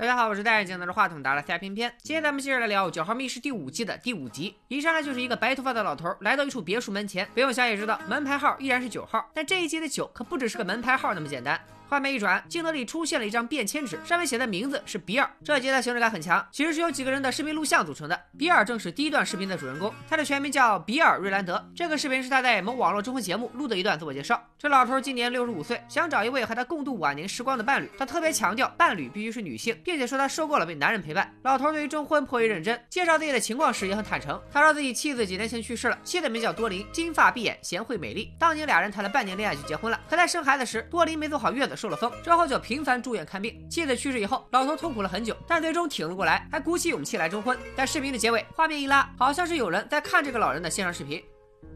大家好，我是戴眼镜拿着话筒打了赛偏偏。今天咱们接着来聊《九号密室》第五季的第五集。一上来就是一个白头发的老头来到一处别墅门前，不用想也知道门牌号依然是九号。但这一集的九可不只是个门牌号那么简单。画面一转，镜头里出现了一张便签纸，上面写的名字是比尔。这集的形式感很强，其实是由几个人的视频录像组成的。比尔正是第一段视频的主人公，他的全名叫比尔·瑞兰德。这个视频是他在某网络征婚节目录的一段自我介绍。这老头今年六十五岁，想找一位和他共度晚年时光的伴侣。他特别强调伴侣必须是女性，并且说他受够了被男人陪伴。老头对于征婚颇为认真，介绍自己的情况时也很坦诚。他说自己妻子几年前去世了，妻子名叫多琳，金发碧眼，贤惠美丽。当年俩人谈了半年恋爱就结婚了，可在生孩子时，多琳没坐好月子，受了风，之后就。频繁住院看病，妻子去世以后，老头痛苦了很久，但最终挺了过来，还鼓起勇气来征婚。在视频的结尾，画面一拉，好像是有人在看这个老人的线上视频。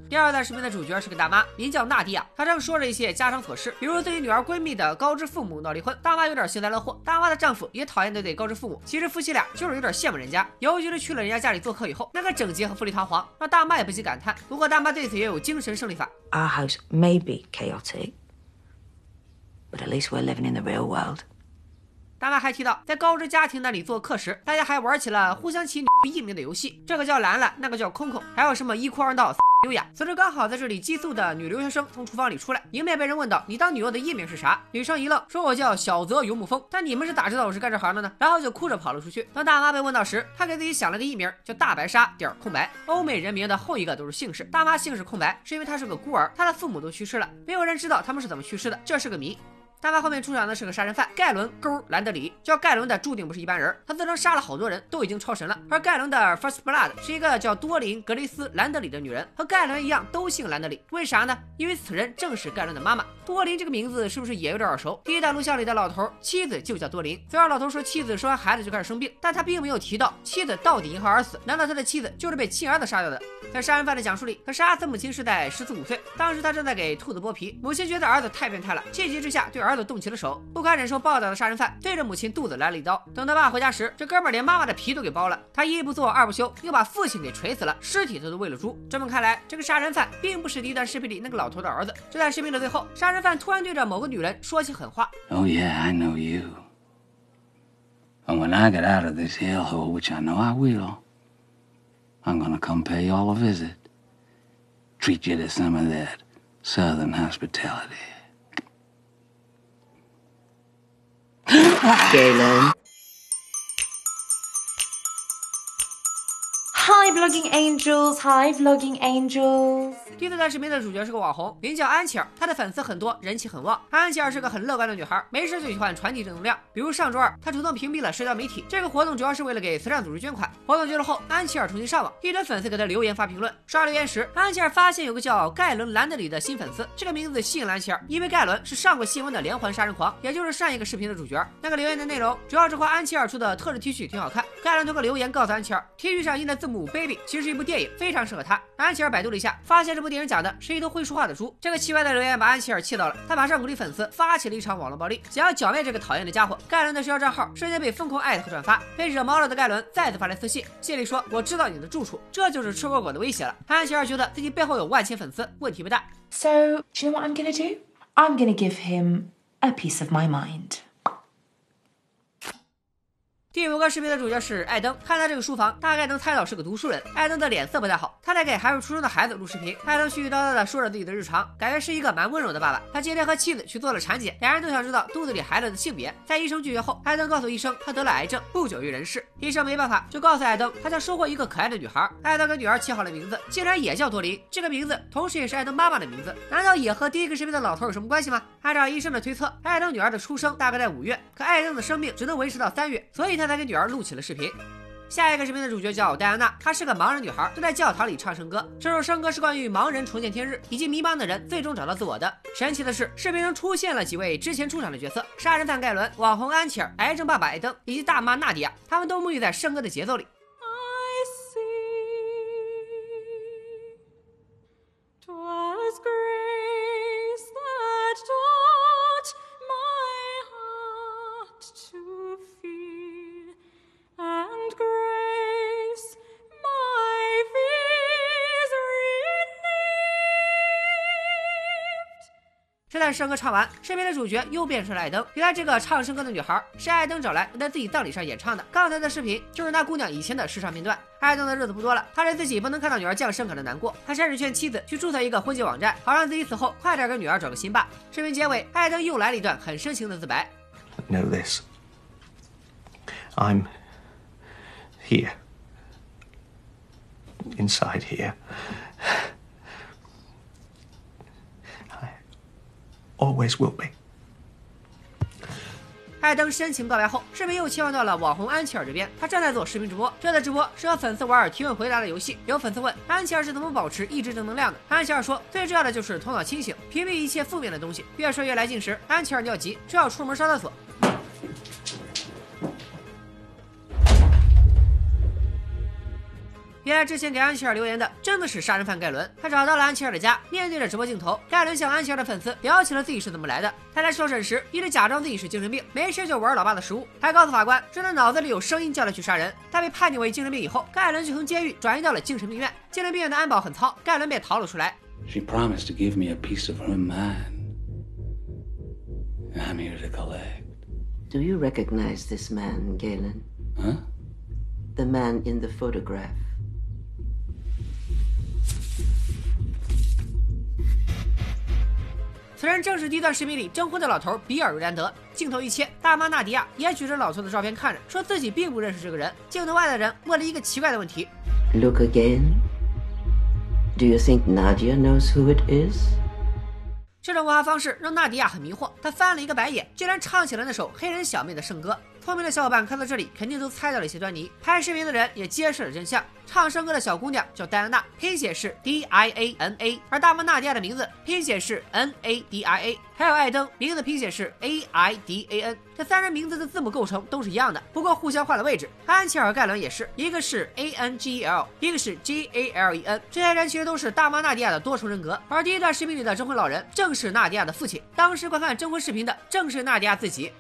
第二段视频的主角是个大妈，名叫娜迪亚，她正说着一些家常琐事，比如自己女儿闺蜜的高知父母闹离婚，大妈有点幸灾乐祸。大妈的丈夫也讨厌那对高知父母，其实夫妻俩就是有点羡慕人家，尤其是去了人家家里做客以后，那个整洁和富丽堂皇，让大妈也不禁感叹。不过大妈对此也有精神胜利法。Our house may be chaotic, but at least we're living in the real world. 大妈还提到，在高知家庭那里做客时，大家还玩起了互相起女艺名的游戏，这个叫兰兰，那个叫空空，还有什么一哭二闹优 雅。此时刚好在这里寄宿的女留学生从厨房里出来，迎面被人问到：“你当女优的艺名是啥？”女生一愣，说：“我叫小泽游木风。”但你们是咋知道我是干这行的呢？然后就哭着跑了出去。当大妈被问到时，她给自己想了个艺名，叫大白鲨点空白。欧美人名的后一个都是姓氏，大妈姓氏空白，是因为她是个孤儿，她的父母都去世了，没有人知道他们是怎么去世的，这是个谜。大妈后面出场的是个杀人犯盖伦勾兰德里，叫盖伦的注定不是一般人，他自称杀了好多人，都已经超神了。而盖伦的 First Blood 是一个叫多林格雷斯兰德里的女人，和盖伦一样都姓兰德里，为啥呢？因为此人正是盖伦的妈妈。多林这个名字是不是也有点耳熟？第一段录像里的老头妻子就叫多林，虽然老头说妻子生完孩子就开始生病，但他并没有提到妻子到底因何而死。难道他的妻子就是被亲儿子杀掉的？在杀人犯的讲述里，他杀死母亲是在十四五岁，当时他正在给兔子剥皮，母亲觉得儿子太变态了，气急之下对儿子动起了手。不堪忍受暴打的杀人犯对着母亲肚子来了一刀。等他爸回家时，这哥们连妈妈的皮都给剥了。他一不做二不休，又把父亲给锤死了，尸体他都喂了猪。这么看来，这个杀人犯并不是第一段视频里那个老头的儿子。就在视频的最后，杀人犯突然对着某个女人说起狠话：“Oh yeah, I know you. And when I get out of this hellhole, which I know I will, I'm gonna come pay you all a visit, treat you to some of that Southern hospitality.” Galen. Hi, vlogging angels. Hi, vlogging angels. 第四段视频的主角是个网红，名叫安琪儿，她的粉丝很多，人气很旺。安琪儿是个很乐观的女孩，没事就喜欢传递正能量。比如上周二，她主动屏蔽了社交媒体。这个活动主要是为了给慈善组织捐款。活动结束后，安琪儿重新上网，一堆粉丝给她留言发评论。刷留言时，安琪儿发现有个叫盖伦·兰德里的新粉丝，这个名字吸引了安琪儿，因为盖伦是上过新闻的连环杀人狂，也就是上一个视频的主角。那个留言的内容主要是夸安琪儿出的特制 T 恤挺好看。盖伦通过留言告诉安琪儿，T 恤上印的字母 Baby 其实是一部电影，非常适合他。安琪儿百度了一下，发现这部电影讲的是一。头会说话的猪，这个奇怪的留言把安琪儿气到了，他马上鼓励粉丝发起了一场网络暴力，想要剿灭这个讨厌的家伙。盖伦的社交账号瞬间被疯狂艾特和转发，被惹毛了的盖伦再次发来私信，信里说：“我知道你的住处。”这就是吃果果的威胁了。安琪儿觉得自己背后有万千粉丝，问题不大。So, do you know what I'm gonna do? I'm gonna give him a piece of my mind. 第五个视频的主角是艾登，看他这个书房，大概能猜到是个读书人。艾登的脸色不太好，他在给还未出生的孩子录视频。艾登絮絮叨叨的说着自己的日常，感觉是一个蛮温柔的爸爸。他今天和妻子去做了产检，两人都想知道肚子里孩子的性别。在医生拒绝后，艾登告诉医生他得了癌症，不久于人世。医生没办法，就告诉艾登他将收获一个可爱的女孩。艾登给女儿起好了名字，竟然也叫多琳。这个名字同时也是艾登妈妈的名字，难道也和第一个视频的老头有什么关系吗？按照医生的推测，艾登女儿的出生大概在五月，可艾登的生命只能维持到三月，所以他才给女儿录起了。视频，下一个视频的主角叫戴安娜，她是个盲人女孩，正在教堂里唱圣歌。这首圣歌是关于盲人重见天日，以及迷茫的人最终找到自我的。神奇的是，视频中出现了几位之前出场的角色：杀人犯盖伦、网红安琪儿、癌症爸爸艾登以及大妈娜迪亚，他们都沐浴在圣歌的节奏里。这段圣歌唱完身边的主角又变成了艾登。原来这个唱圣歌的女孩是艾登找来在自己葬礼上演唱的。刚才的视频就是那姑娘以前的试唱片段。艾登的日子不多了他对自己不能看到女儿降生感到难过。他甚至劝妻子去注册一个婚介网站好让自己死后快点给女儿找个新爸视频结尾艾登又来了一段很深情的自白。Know this i'm here. Inside here. Always will be. 艾登深情告白后，视频又切换到了网红安琪儿这边。他正在做视频直播，这次直播是和粉丝玩提问回答的游戏。有粉丝问安琪儿是怎么保持一直正能量的？安琪儿说，最重要的就是头脑清醒，屏蔽一切负面的东西。越说越来劲时，安琪儿尿急，正要出门上厕所。原来之前给安琪儿留言的真的是杀人犯盖伦，他找到了安琪儿的家，面对着直播镜头，盖伦向安琪儿的粉丝聊起了自己是怎么来的。他在受审时一直假装自己是精神病，没事就玩老爸的食物，还告诉法官说他脑子里有声音叫他去杀人。他被判定为精神病以后，盖伦就从监狱转移到了精神病院。精神病院的安保很糙，盖伦便逃了出来。She promised to give me a piece of her mind. I'm here to collect. Do you recognize this man, Galen? Huh? The man in the photograph. 此人正是第一段视频里征婚的老头比尔·瑞兰德。镜头一切，大妈纳迪亚也举着老头的照片看着，说自己并不认识这个人。镜头外的人问了一个奇怪的问题：Look again. Do you think Nadia knows who it is? 这种问话方式让纳迪亚很迷惑，她翻了一个白眼，竟然唱起了那首黑人小妹的圣歌。聪明的小伙伴看到这里，肯定都猜到了一些端倪。拍视频的人也揭示了真相：唱圣歌的小姑娘叫戴安娜，拼写是 D I A N A；而大妈纳迪亚的名字拼写是 N A D I A。还有艾登，名字拼写是 A I D A N。这三人名字的字母构成都是一样的，不过互相换了位置。安琪尔·盖伦也是，一个是 A N G E L，一个是 G A L E N。这些人其实都是大妈纳迪亚的多重人格。而第一段视频里的征婚老人正是纳迪亚的父亲，当时观看征婚视频的正是纳迪亚自己。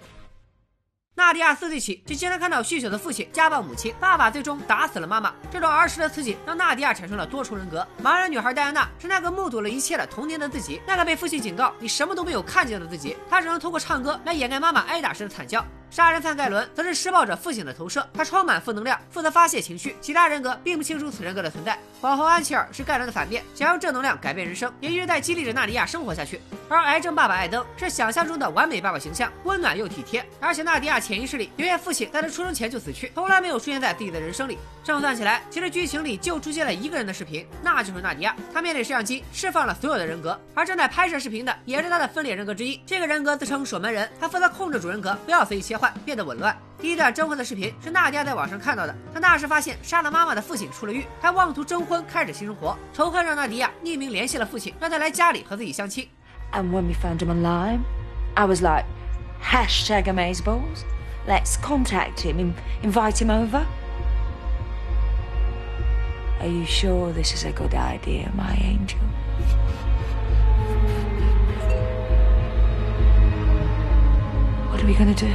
纳迪亚四岁起就经常看到酗酒的父亲家暴母亲，爸爸最终打死了妈妈。这种儿时的刺激让纳迪亚产生了多重人格。盲人女孩戴安娜是那个目睹了一切的童年的自己，那个被父亲警告你什么都没有看见的自己，她只能通过唱歌来掩盖妈妈挨打时的惨叫。杀人犯盖伦则是施暴者父亲的投射，他充满负能量，负责发泄情绪。其他人格并不清楚此人格的存在。网红安琪尔是盖伦的反面，想用正能量改变人生，也一直在激励着纳迪亚生活下去。而癌症爸爸艾登是想象中的完美爸爸形象，温暖又体贴。而且纳迪亚潜意识里爷爷父亲在他出生前就死去，从来没有出现在自己的人生里。这么算起来，其实剧情里就出现了一个人的视频，那就是纳迪亚。他面对摄像机释放了所有的人格，而正在拍摄视频的也是他的分裂人格之一。这个人格自称守门人，他负责控制主人格，不要随意切换，变得紊乱。第一段征婚的视频是娜迪亚在网上看到的。她那时发现杀了妈妈的父亲出了狱，还妄图征婚，开始新生活。仇恨让娜迪亚匿名联系了父亲，让他来家里和自己相亲。And when we found him online, I was like, hashtag amazeballs. Let's contact him, invite him over. Are you sure this is a good idea, my angel? What are we gonna do?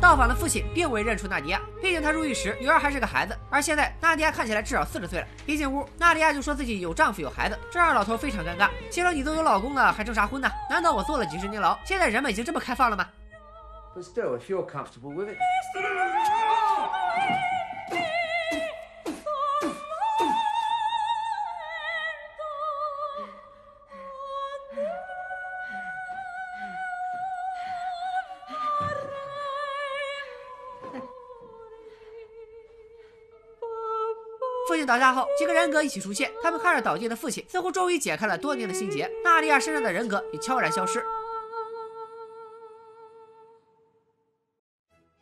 到访的父亲并未认出纳迪亚，毕竟他入狱时女儿还是个孩子，而现在纳迪亚看起来至少四十岁了。一进屋，纳迪亚就说自己有丈夫有孩子，这让老头非常尴尬。心说你都有老公了，还征啥婚呢？难道我坐了几十年牢？现在人们已经这么开放了吗？父亲倒下后，几个人格一起出现。他们看着倒地的父亲，似乎终于解开了多年的心结。娜迪亚身上的人格也悄然消失。《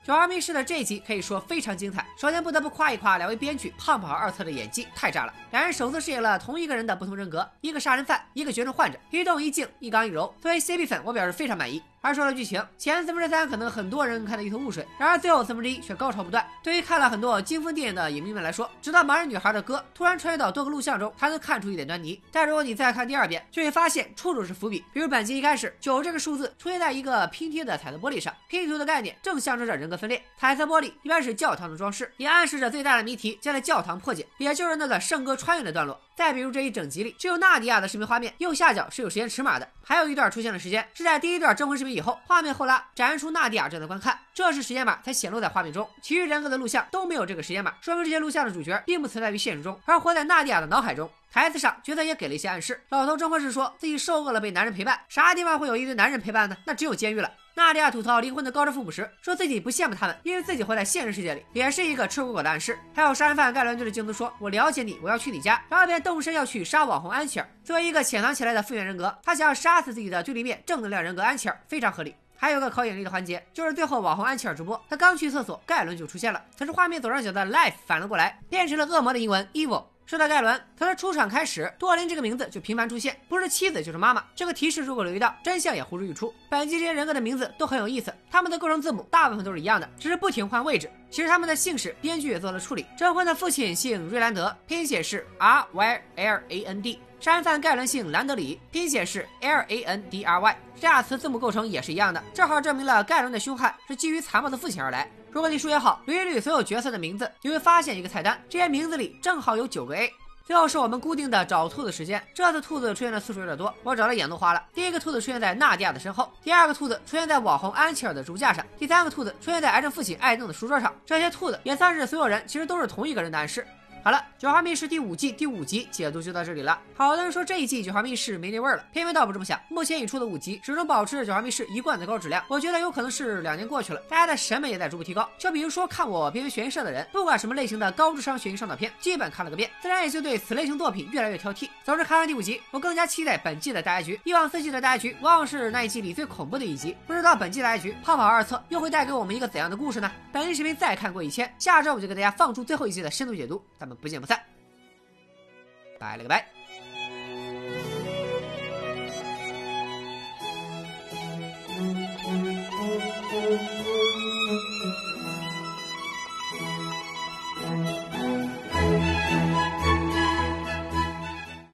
九号密室》的这一集可以说非常精彩。首先不得不夸一夸两位编剧胖跑二测的演技太炸了，两人首次饰演了同一个人的不同人格，一个杀人犯，一个绝症患者，一动一静，一刚一柔。作为 CP 粉，我表示非常满意。而说了剧情，前四分之三可能很多人看得一头雾水，然而最后四分之一却高潮不断。对于看了很多惊风电影的影迷们来说，直到盲人女孩的歌突然穿越到多个录像中，才能看出一点端倪。但如果你再看第二遍，就会发现处处是伏笔。比如本集一开始，九这个数字出现在一个拼贴的彩色玻璃上，拼图的概念正象征着人格分裂。彩色玻璃一般是教堂的装饰，也暗示着最大的谜题将在教堂破解，也就是那个圣歌穿越的段落。再比如这一整集里，只有纳迪亚的视频画面右下角是有时间尺码的，还有一段出现的时间是在第一段征婚视频以后，画面后拉展现出娜迪亚正在观看，这时时间码才显露在画面中，其余人格的录像都没有这个时间码，说明这些录像的主角并不存在于现实中，而活在娜迪亚的脑海中。台词上，角色也给了一些暗示。老头征婚时说自己受饿了被男人陪伴，啥地方会有一堆男人陪伴呢？那只有监狱了。纳迪亚吐槽离婚的高知父母时，说自己不羡慕他们，因为自己活在现实世界里，也是一个吃过果的暗示。还有杀人犯盖伦对着镜子说：“我了解你，我要去你家。”然后便动身要去杀网红安琪儿。作为一个潜藏起来的复原人格，他想要杀死自己的对立面正能量人格安琪儿，非常合理。还有个考眼力的环节，就是最后网红安琪儿直播，他刚去厕所，盖伦就出现了。可是画面左上角的 life 反了过来，变成了恶魔的英文 evil。说到盖伦，从他出场开始，多林这个名字就频繁出现，不是妻子就是妈妈。这个提示如果留意到，真相也呼之欲出。本集这些人格的名字都很有意思，他们的构成字母大部分都是一样的，只是不停换位置。其实他们的姓氏，编剧也做了处理。征婚的父亲姓瑞兰德，拼写是 R Y L A N D；杀人犯盖伦姓兰德里，拼写是 L A N D R Y。这俩词字母构成也是一样的，正好证明了盖伦的凶悍是基于残暴的父亲而来。如果你数学好，捋一捋所有角色的名字，你会发现一个菜单，这些名字里正好有九个 A。最后是我们固定的找兔子时间，这次兔子出现的次数有点多，我找的眼都花了。第一个兔子出现在纳迪亚的身后，第二个兔子出现在网红安琪尔的竹架上，第三个兔子出现在癌症父亲艾登的书桌上。这些兔子也算是所有人其实都是同一个人的暗示。好了，《九号密室》第五季第五集解读就到这里了。好多人说这一季《九号密室》没那味儿了，偏偏倒不这么想。目前已出的五集始终保持着《九号密室》一贯的高质量，我觉得有可能是两年过去了，大家的审美也在逐步提高。就比如说看我边缘悬疑社的人，不管什么类型的高智商悬疑上岛片，基本看了个遍，自然也就对此类型作品越来越挑剔。总之看完第五集，我更加期待本季的大结局。以往四季的大结局往往是那一季里最恐怖的一集，不知道本季大结局《泡泡二册》又会带给我们一个怎样的故事呢？本期视频再看过一千，下周我就给大家放出最后一季的深度解读，咱们不见不散。拜了个拜。